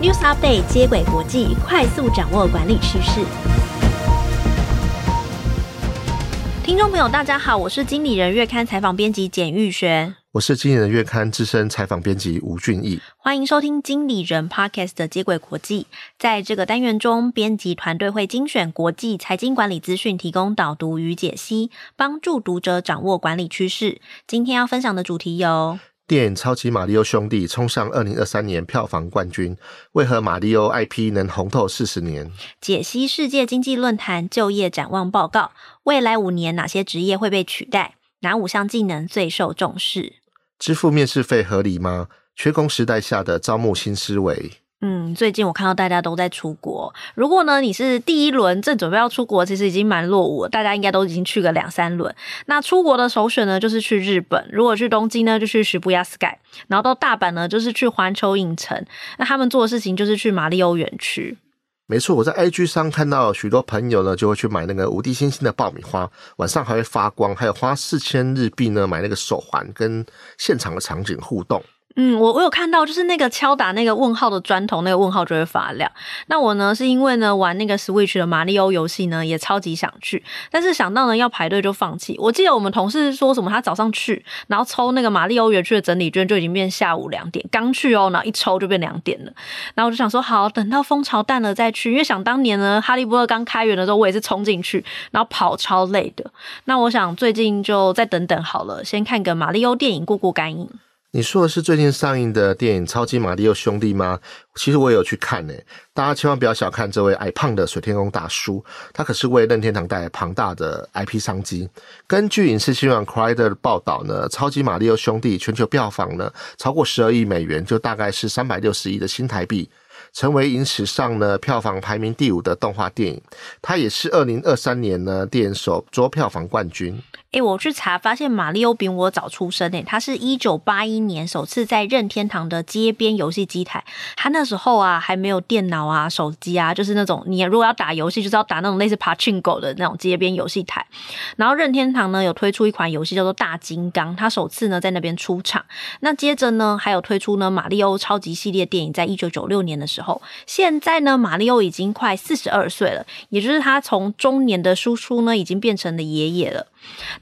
News Update 接轨国际，快速掌握管理趋势。听众朋友，大家好，我是经理人月刊采访编辑简玉璇，我是经理人月刊资深采访编辑吴俊义。欢迎收听经理人 Podcast 的接轨国际。在这个单元中，编辑团队会精选国际财经管理资讯，提供导读与解析，帮助读者掌握管理趋势。今天要分享的主题有：电影《超级马里奥兄弟》冲上二零二三年票房冠军，为何马里奥 IP 能红透四十年？解析世界经济论坛就业展望报告，未来五年哪些职业会被取代？哪五项技能最受重视？支付面试费合理吗？缺工时代下的招募新思维。嗯，最近我看到大家都在出国。如果呢，你是第一轮正准备要出国，其实已经蛮落伍了。大家应该都已经去个两三轮。那出国的首选呢，就是去日本。如果去东京呢，就去澁谷 Sky；然后到大阪呢，就是去环球影城。那他们做的事情就是去马里欧园区。没错，我在 IG 上看到许多朋友呢，就会去买那个无敌星星的爆米花，晚上还会发光，还有花四千日币呢买那个手环，跟现场的场景互动。嗯，我我有看到，就是那个敲打那个问号的砖头，那个问号就会发亮。那我呢，是因为呢玩那个 Switch 的马里欧游戏呢，也超级想去，但是想到呢要排队就放弃。我记得我们同事说什么，他早上去，然后抽那个马里欧园区的整理券，就已经变下午两点，刚去哦，然后一抽就变两点了。然后我就想说，好，等到风潮淡了再去，因为想当年呢，哈利波特刚开园的时候，我也是冲进去，然后跑超累的。那我想最近就再等等好了，先看个马里欧电影过过干瘾。你说的是最近上映的电影《超级玛利欧兄弟》吗？其实我也有去看诶，大家千万不要小看这位矮胖的水天宫大叔，他可是为任天堂带来庞大的 IP 商机。根据影视新闻 Crider 的报道呢，《超级玛利欧兄弟》全球票房呢超过十二亿美元，就大概是三百六十亿的新台币。成为影史上呢票房排名第五的动画电影，它也是二零二三年呢电影首周票房冠军。诶、我去查发现玛利欧比我早出生诶，他是一九八一年首次在任天堂的街边游戏机台，他那时候啊还没有电脑啊手机啊，就是那种你如果要打游戏就是要打那种类似 Pachinko 的那种街边游戏台。然后任天堂呢有推出一款游戏叫做大金刚，他首次呢在那边出场。那接着呢还有推出呢玛利欧超级系列电影，在一九九六年的时候。现在呢玛利欧已经快四十二岁了，也就是他从中年的叔叔呢已经变成了爷爷了。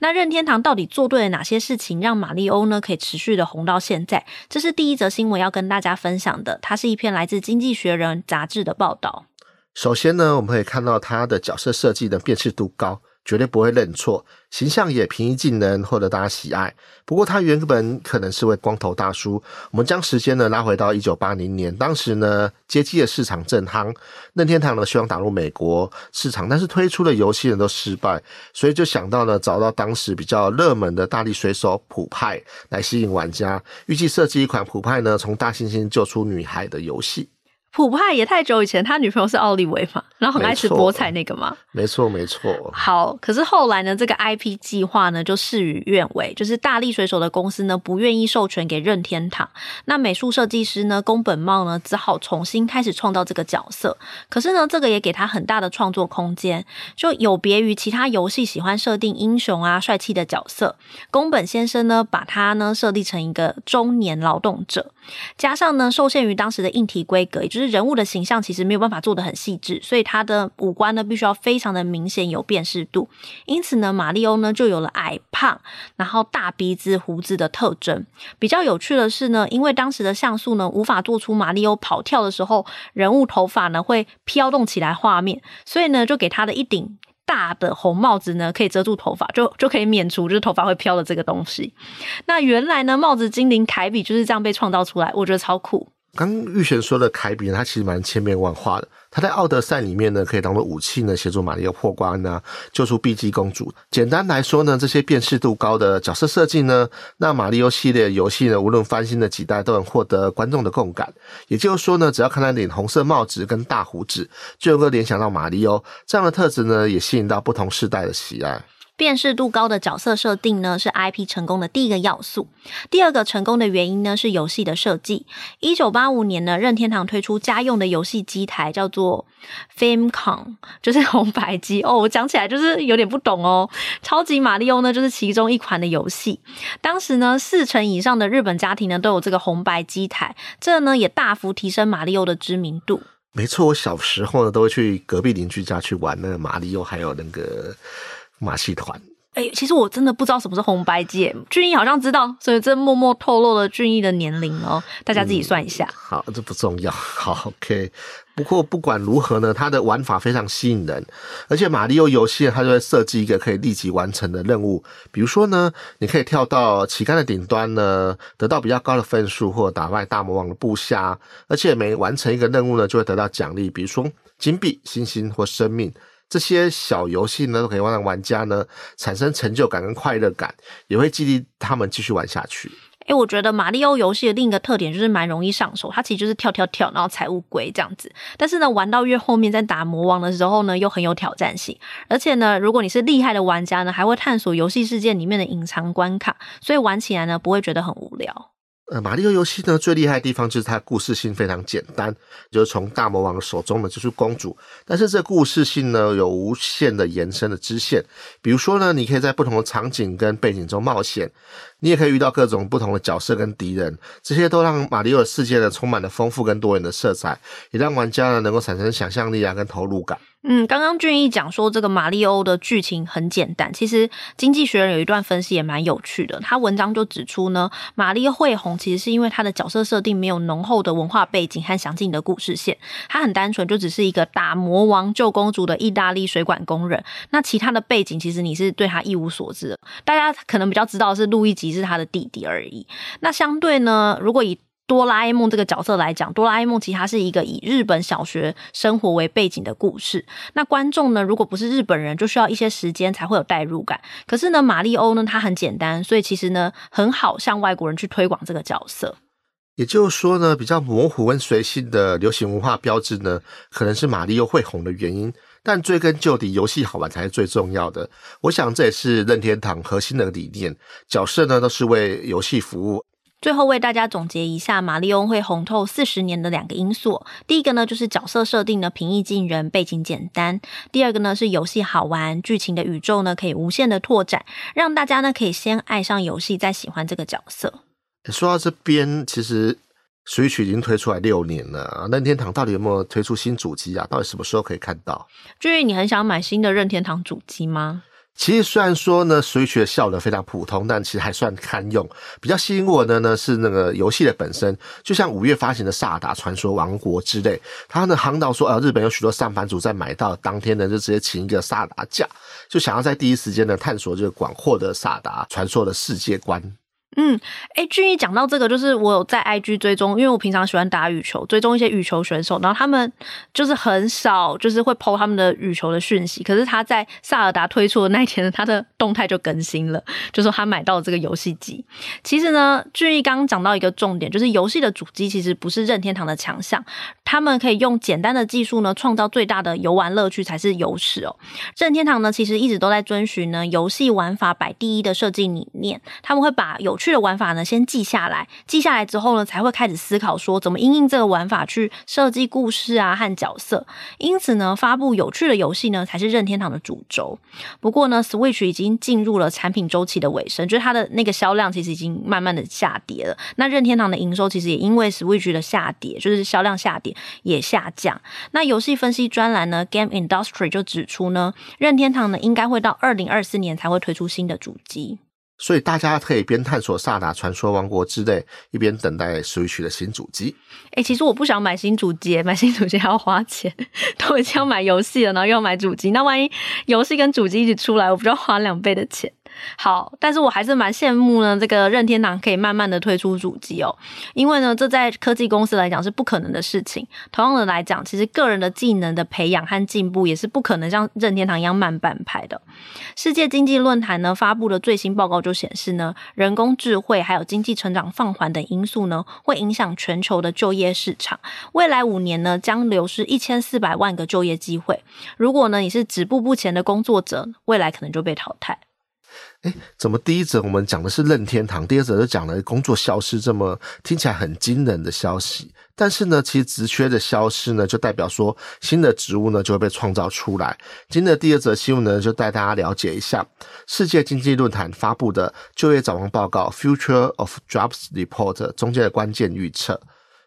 那任天堂到底做对了哪些事情，让玛利欧呢可以持续的红到现在？这是第一则新闻要跟大家分享的，它是一篇来自《经济学人》杂志的报道。首先呢，我们可以看到它的角色设计的辨识度高。绝对不会认错，形象也平易近人，获得大家喜爱。不过他原本可能是位光头大叔。我们将时间呢拉回到一九八零年，当时呢街机的市场正夯，任天堂呢希望打入美国市场，但是推出的游戏呢都失败，所以就想到呢找到当时比较热门的大力水手普派来吸引玩家，预计设计一款普派呢从大猩猩救出女孩的游戏。普派也太久以前，他女朋友是奥利维嘛，然后很爱吃菠菜那个嘛，没错没错。好，可是后来呢，这个 IP 计划呢就事与愿违，就是大力水手的公司呢不愿意授权给任天堂，那美术设计师呢宫本茂呢只好重新开始创造这个角色。可是呢，这个也给他很大的创作空间，就有别于其他游戏喜欢设定英雄啊帅气的角色，宫本先生呢把他呢设立成一个中年劳动者，加上呢受限于当时的硬体规格，也就是人物的形象其实没有办法做得很细致，所以他的五官呢必须要非常的明显有辨识度。因此呢，玛利欧呢就有了矮胖，然后大鼻子、胡子的特征。比较有趣的是呢，因为当时的像素呢无法做出玛利欧跑跳的时候人物头发呢会飘动起来画面，所以呢就给他的一顶大的红帽子呢可以遮住头发，就就可以免除就是头发会飘的这个东西。那原来呢帽子精灵凯比就是这样被创造出来，我觉得超酷。刚玉璇说的凯比呢，他其实蛮千变万化的。他在奥德赛里面呢，可以当做武器呢，协助玛利欧破关啊，救出碧姬公主。简单来说呢，这些辨识度高的角色设计呢，那马利欧系列游戏呢，无论翻新的几代，都能获得观众的共感。也就是说呢，只要看他领红色帽子跟大胡子，就能够联想到马利欧这样的特质呢，也吸引到不同世代的喜爱。辨识度高的角色设定呢，是 IP 成功的第一个要素。第二个成功的原因呢，是游戏的设计。一九八五年呢，任天堂推出家用的游戏机台，叫做 Famicom，就是红白机哦。我讲起来就是有点不懂哦。超级玛利欧呢，就是其中一款的游戏。当时呢，四成以上的日本家庭呢，都有这个红白机台，这呢也大幅提升玛利欧的知名度。没错，我小时候呢，都会去隔壁邻居家去玩那个玛利欧，还有那个。马戏团，哎、欸，其实我真的不知道什么是红白机，俊逸好像知道，所以这默默透露了俊逸的年龄哦，大家自己算一下。嗯、好，这不重要。好，OK。不过不管如何呢，它的玩法非常吸引人，而且马里奥游戏它就会设计一个可以立即完成的任务，比如说呢，你可以跳到旗杆的顶端呢，得到比较高的分数，或打败大魔王的部下，而且每完成一个任务呢，就会得到奖励，比如说金币、星星或生命。这些小游戏呢，都可以让玩家呢产生成就感跟快乐感，也会激励他们继续玩下去。哎，我觉得马里奥游戏的另一个特点就是蛮容易上手，它其实就是跳跳跳，然后踩乌龟这样子。但是呢，玩到越后面在打魔王的时候呢，又很有挑战性。而且呢，如果你是厉害的玩家呢，还会探索游戏世界里面的隐藏关卡，所以玩起来呢不会觉得很无聊。呃，马里奥游戏呢，最厉害的地方就是它故事性非常简单，就是从大魔王手中呢救出公主。但是这故事性呢，有无限的延伸的支线，比如说呢，你可以在不同的场景跟背景中冒险，你也可以遇到各种不同的角色跟敌人，这些都让马里奥的世界呢充满了丰富跟多元的色彩，也让玩家呢能够产生想象力啊跟投入感。嗯，刚刚俊逸讲说这个马里欧的剧情很简单，其实经济学人有一段分析也蛮有趣的。他文章就指出呢，马里欧会红其实是因为他的角色设定没有浓厚的文化背景和详尽的故事线，他很单纯，就只是一个打魔王救公主的意大利水管工人。那其他的背景其实你是对他一无所知，大家可能比较知道是路易吉是他的弟弟而已。那相对呢，如果以哆啦 A 梦这个角色来讲，哆啦 A 梦其实它是一个以日本小学生活为背景的故事。那观众呢，如果不是日本人，就需要一些时间才会有代入感。可是呢，马里欧呢，它很简单，所以其实呢，很好向外国人去推广这个角色。也就是说呢，比较模糊跟随性的流行文化标志呢，可能是马里欧会红的原因。但追根究底，游戏好玩才是最重要的。我想这也是任天堂核心的理念，角色呢都是为游戏服务。最后为大家总结一下，马里翁会红透四十年的两个因素。第一个呢，就是角色设定呢平易近人，背景简单；第二个呢，是游戏好玩，剧情的宇宙呢可以无限的拓展，让大家呢可以先爱上游戏，再喜欢这个角色。说到这边，其实 Switch 已经推出来六年了，任天堂到底有没有推出新主机啊？到底什么时候可以看到？至于你很想买新的任天堂主机吗？其实虽然说呢，Switch 的效能非常普通，但其实还算堪用。比较吸引我的呢是那个游戏的本身，就像五月发行的《萨达传说王国》之类，他呢航导说，呃，日本有许多上班族在买到当天呢，就直接请一个萨达假，就想要在第一时间呢探索这个广阔的萨达传说的世界观。嗯，哎，俊逸讲到这个，就是我有在 IG 追踪，因为我平常喜欢打羽球，追踪一些羽球选手，然后他们就是很少就是会 po 他们的羽球的讯息，可是他在萨尔达推出的那一天，他的动态就更新了，就说他买到了这个游戏机。其实呢，俊逸刚刚讲到一个重点，就是游戏的主机其实不是任天堂的强项，他们可以用简单的技术呢，创造最大的游玩乐趣才是优势哦。任天堂呢，其实一直都在遵循呢游戏玩法摆第一的设计理念，他们会把有趣趣的玩法呢，先记下来，记下来之后呢，才会开始思考说怎么因应这个玩法去设计故事啊和角色。因此呢，发布有趣的游戏呢，才是任天堂的主轴。不过呢，Switch 已经进入了产品周期的尾声，就是它的那个销量其实已经慢慢的下跌了。那任天堂的营收其实也因为 Switch 的下跌，就是销量下跌也下降。那游戏分析专栏呢，Game Industry 就指出呢，任天堂呢应该会到二零二四年才会推出新的主机。所以大家可以边探索《萨达传说王国》之类，一边等待 Switch 的新主机。哎、其实我不想买新主机，买新主机还要花钱，都已经要买游戏了，然后又要买主机，那万一游戏跟主机一起出来，我不就要花两倍的钱？好，但是我还是蛮羡慕呢，这个任天堂可以慢慢的推出主机哦，因为呢，这在科技公司来讲是不可能的事情。同样的来讲，其实个人的技能的培养和进步也是不可能像任天堂一样慢半拍的。世界经济论坛呢发布的最新报告就显示呢，人工智慧还有经济成长放缓等因素呢，会影响全球的就业市场。未来五年呢，将流失一千四百万个就业机会。如果呢，你是止步不前的工作者，未来可能就被淘汰。哎，怎么第一则我们讲的是任天堂，第二则就讲了工作消失，这么听起来很惊人的消息？但是呢，其实职缺的消失呢，就代表说新的职务呢就会被创造出来。今天的第二则新闻呢，就带大家了解一下世界经济论坛发布的就业展望报告 （Future of Jobs Report） 中间的关键预测。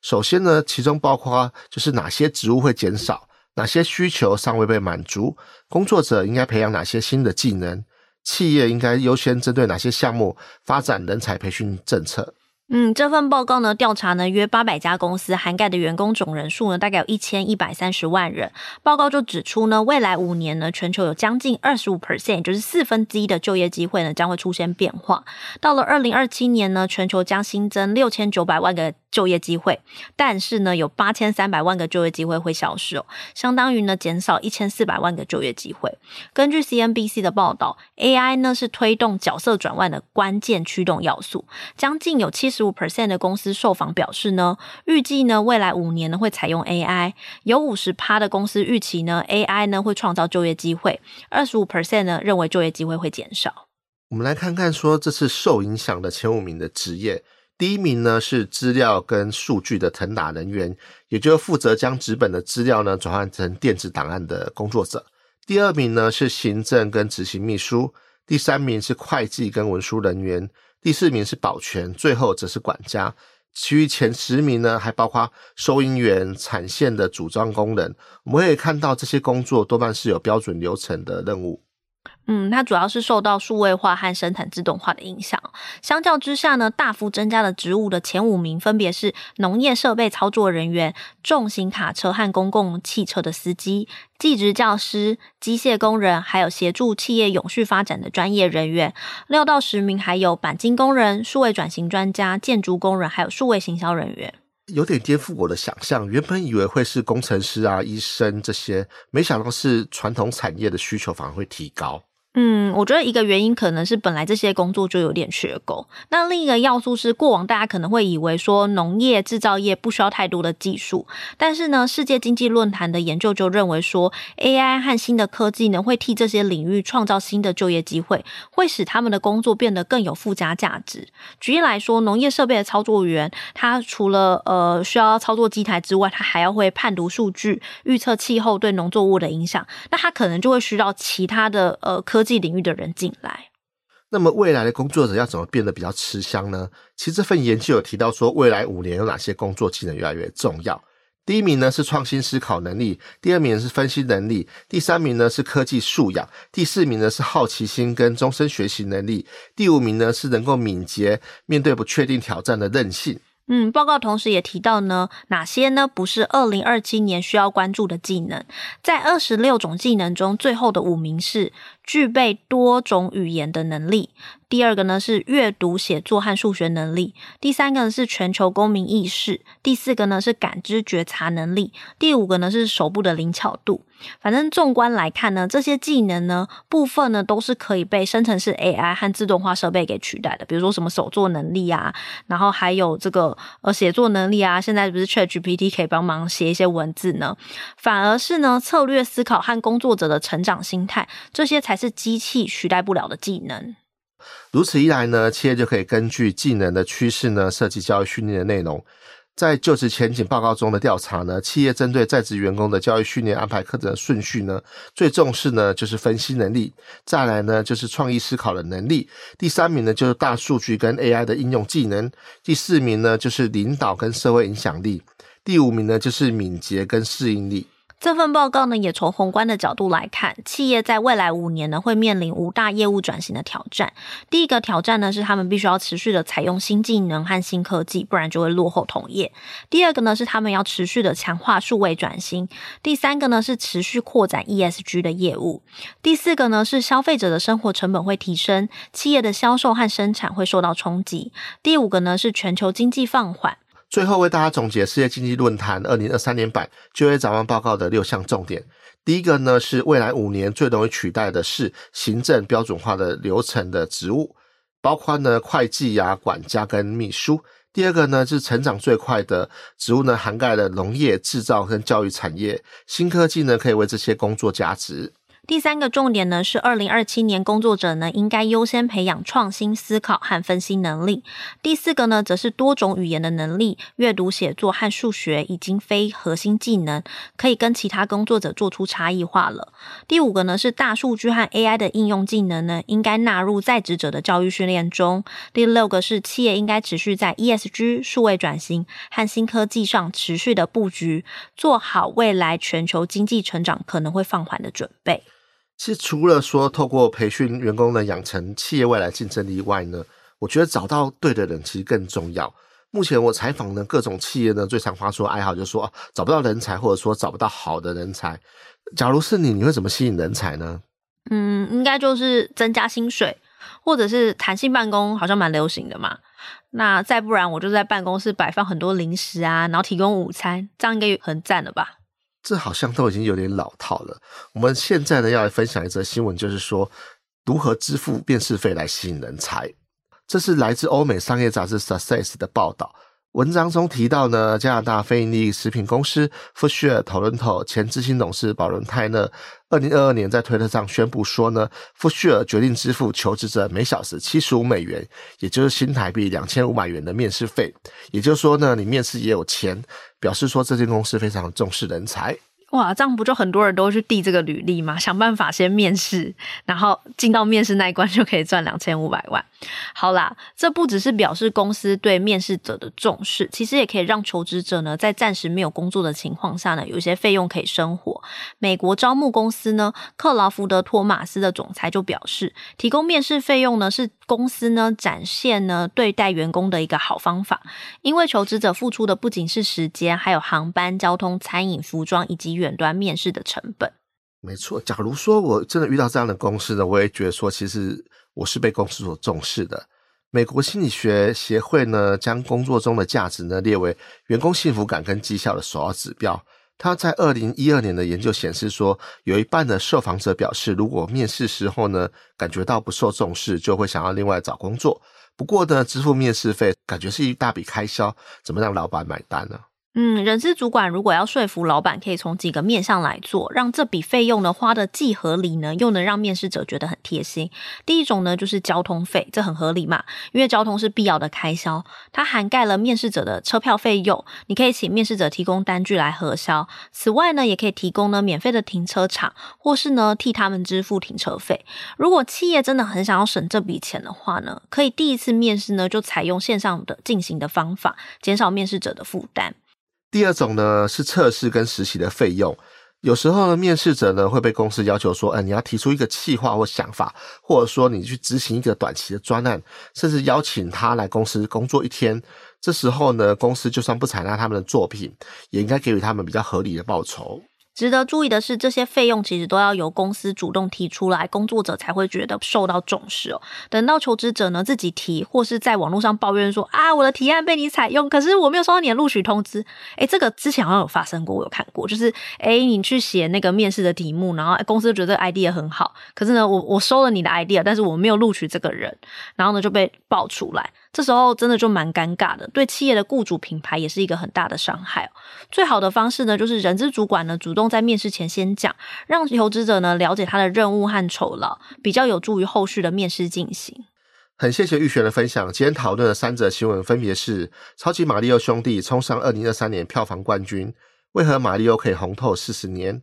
首先呢，其中包括就是哪些职务会减少，哪些需求尚未被满足，工作者应该培养哪些新的技能。企业应该优先针对哪些项目发展人才培训政策？嗯，这份报告呢，调查呢约八百家公司，涵盖的员工总人数呢大概有一千一百三十万人。报告就指出呢，未来五年呢，全球有将近二十五 percent，就是四分之一的就业机会呢将会出现变化。到了二零二七年呢，全球将新增六千九百万个就业机会，但是呢，有八千三百万个就业机会会消失哦，相当于呢减少一千四百万个就业机会。根据 CNBC 的报道，AI 呢是推动角色转换的关键驱动要素，将近有七十五 percent 的公司受访表示呢，预计呢未来五年呢会采用 AI，有五十趴的公司预期呢 AI 呢会创造就业机会，二十五 percent 呢认为就业机会会减少。我们来看看说这次受影响的前五名的职业，第一名呢是资料跟数据的腾打人员，也就是负责将纸本的资料呢转换成电子档案的工作者。第二名呢是行政跟执行秘书，第三名是会计跟文书人员。第四名是保全，最后则是管家。其余前十名呢，还包括收银员、产线的组装工人。我们可以看到，这些工作多半是有标准流程的任务。嗯，它主要是受到数位化和生产自动化的影响。相较之下呢，大幅增加的职务的前五名分别是农业设备操作人员、重型卡车和公共汽车的司机、技职教师、机械工人，还有协助企业永续发展的专业人员。六到十名还有钣金工人、数位转型专家、建筑工人，还有数位行销人员。有点颠覆我的想象，原本以为会是工程师啊、医生这些，没想到是传统产业的需求反而会提高。嗯，我觉得一个原因可能是本来这些工作就有点缺工。那另一个要素是，过往大家可能会以为说农业制造业不需要太多的技术，但是呢，世界经济论坛的研究就认为说，AI 和新的科技呢会替这些领域创造新的就业机会，会使他们的工作变得更有附加价值。举例来说，农业设备的操作员，他除了呃需要操作机台之外，他还要会判读数据、预测气候对农作物的影响，那他可能就会需要其他的呃科。技领域的人进来，那么未来的工作者要怎么变得比较吃香呢？其实这份研究有提到说，未来五年有哪些工作技能越来越重要。第一名呢是创新思考能力，第二名是分析能力，第三名呢是科技素养，第四名呢是好奇心跟终身学习能力，第五名呢是能够敏捷面对不确定挑战的韧性。嗯，报告同时也提到呢，哪些呢不是二零二七年需要关注的技能？在二十六种技能中，最后的五名是具备多种语言的能力。第二个呢是阅读、写作和数学能力，第三个呢是全球公民意识，第四个呢是感知觉察能力，第五个呢是手部的灵巧度。反正纵观来看呢，这些技能呢部分呢都是可以被生成式 AI 和自动化设备给取代的，比如说什么手作能力啊，然后还有这个呃写作能力啊，现在不是 ChatGPT 可以帮忙写一些文字呢？反而是呢策略思考和工作者的成长心态，这些才还是机器取代不了的技能。如此一来呢，企业就可以根据技能的趋势呢，设计教育训练的内容。在就职前景报告中的调查呢，企业针对在职员工的教育训练安排课程的顺序呢，最重视呢就是分析能力，再来呢就是创意思考的能力，第三名呢就是大数据跟 AI 的应用技能，第四名呢就是领导跟社会影响力，第五名呢就是敏捷跟适应力。这份报告呢，也从宏观的角度来看，企业在未来五年呢，会面临五大业务转型的挑战。第一个挑战呢，是他们必须要持续的采用新技能和新科技，不然就会落后同业。第二个呢，是他们要持续的强化数位转型。第三个呢，是持续扩展 ESG 的业务。第四个呢，是消费者的生活成本会提升，企业的销售和生产会受到冲击。第五个呢，是全球经济放缓。最后为大家总结世界经济论坛二零二三年版就业展望报告的六项重点。第一个呢，是未来五年最容易取代的是行政标准化的流程的职务，包括呢会计啊、管家跟秘书。第二个呢，是成长最快的职务呢，涵盖了农业、制造跟教育产业。新科技呢，可以为这些工作加值。第三个重点呢是，二零二七年工作者呢应该优先培养创新思考和分析能力。第四个呢则是多种语言的能力，阅读、写作和数学已经非核心技能，可以跟其他工作者做出差异化了。第五个呢是大数据和 AI 的应用技能呢应该纳入在职者的教育训练中。第六个是企业应该持续在 ESG、数位转型和新科技上持续的布局，做好未来全球经济成长可能会放缓的准备。其实除了说透过培训员工呢养成企业未来竞争力外呢，我觉得找到对的人其实更重要。目前我采访的各种企业呢，最常发出哀嚎就是说找不到人才，或者说找不到好的人才。假如是你，你会怎么吸引人才呢？嗯，应该就是增加薪水，或者是弹性办公，好像蛮流行的嘛。那再不然，我就在办公室摆放很多零食啊，然后提供午餐，这样应该很赞了吧？这好像都已经有点老套了。我们现在呢，要来分享一则新闻，就是说如何支付面试费来吸引人才。这是来自欧美商业杂志《Success》的报道。文章中提到呢，加拿大非营利食品公司 FUSHIRE 跟前执行董事保伦泰勒，二零二二年在推特上宣布说呢，Foodshed 决定支付求职者每小时七十五美元，也就是新台币两千五百元的面试费。也就是说呢，你面试也有钱，表示说这间公司非常重视人才。哇，这样不就很多人都去递这个履历吗？想办法先面试，然后进到面试那一关就可以赚两千五百万。好啦，这不只是表示公司对面试者的重视，其实也可以让求职者呢，在暂时没有工作的情况下呢，有一些费用可以生活。美国招募公司呢，克劳福德托马斯的总裁就表示，提供面试费用呢，是公司呢展现呢对待员工的一个好方法，因为求职者付出的不仅是时间，还有航班、交通、餐饮、服装以及远端面试的成本。没错，假如说我真的遇到这样的公司呢，我也觉得说，其实我是被公司所重视的。美国心理学协会呢，将工作中的价值呢列为员工幸福感跟绩效的首要指标。他在二零一二年的研究显示说，有一半的受访者表示，如果面试时候呢感觉到不受重视，就会想要另外找工作。不过呢，支付面试费感觉是一大笔开销，怎么让老板买单呢？嗯，人事主管如果要说服老板，可以从几个面上来做，让这笔费用呢花得既合理呢，又能让面试者觉得很贴心。第一种呢，就是交通费，这很合理嘛，因为交通是必要的开销，它涵盖了面试者的车票费用，你可以请面试者提供单据来核销。此外呢，也可以提供呢免费的停车场，或是呢替他们支付停车费。如果企业真的很想要省这笔钱的话呢，可以第一次面试呢就采用线上的进行的方法，减少面试者的负担。第二种呢是测试跟实习的费用，有时候呢面试者呢会被公司要求说，哎，你要提出一个企划或想法，或者说你去执行一个短期的专案，甚至邀请他来公司工作一天。这时候呢，公司就算不采纳他们的作品，也应该给予他们比较合理的报酬。值得注意的是，这些费用其实都要由公司主动提出来，工作者才会觉得受到重视哦。等到求职者呢自己提，或是在网络上抱怨说啊，我的提案被你采用，可是我没有收到你的录取通知。诶，这个之前好像有发生过，我有看过，就是诶，你去写那个面试的题目，然后公司觉得 idea 很好，可是呢，我我收了你的 idea，但是我没有录取这个人，然后呢就被爆出来。这时候真的就蛮尴尬的，对企业的雇主品牌也是一个很大的伤害。最好的方式呢，就是人资主管呢主动在面试前先讲，让求职者呢了解他的任务和酬劳，比较有助于后续的面试进行。很谢谢玉璇的分享。今天讨论的三则新闻分别是：超级玛利欧兄弟冲上二零二三年票房冠军，为何玛利欧可以红透四十年？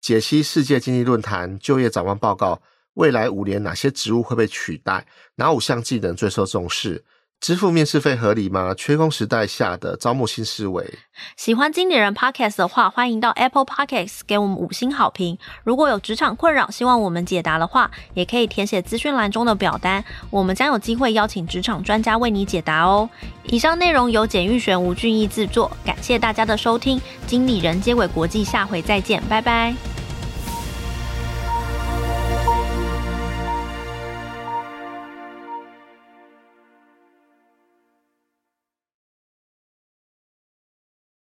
解析世界经济论坛就业展望报告，未来五年哪些职务会被取代？哪五项技能最受重视？支付面试费合理吗？缺工时代下的招募新思维。喜欢经理人 Podcast 的话，欢迎到 Apple Podcast 给我们五星好评。如果有职场困扰，希望我们解答的话，也可以填写资讯栏中的表单，我们将有机会邀请职场专家为你解答哦。以上内容由简玉璇、吴俊义制作，感谢大家的收听。经理人接轨国际，下回再见，拜拜。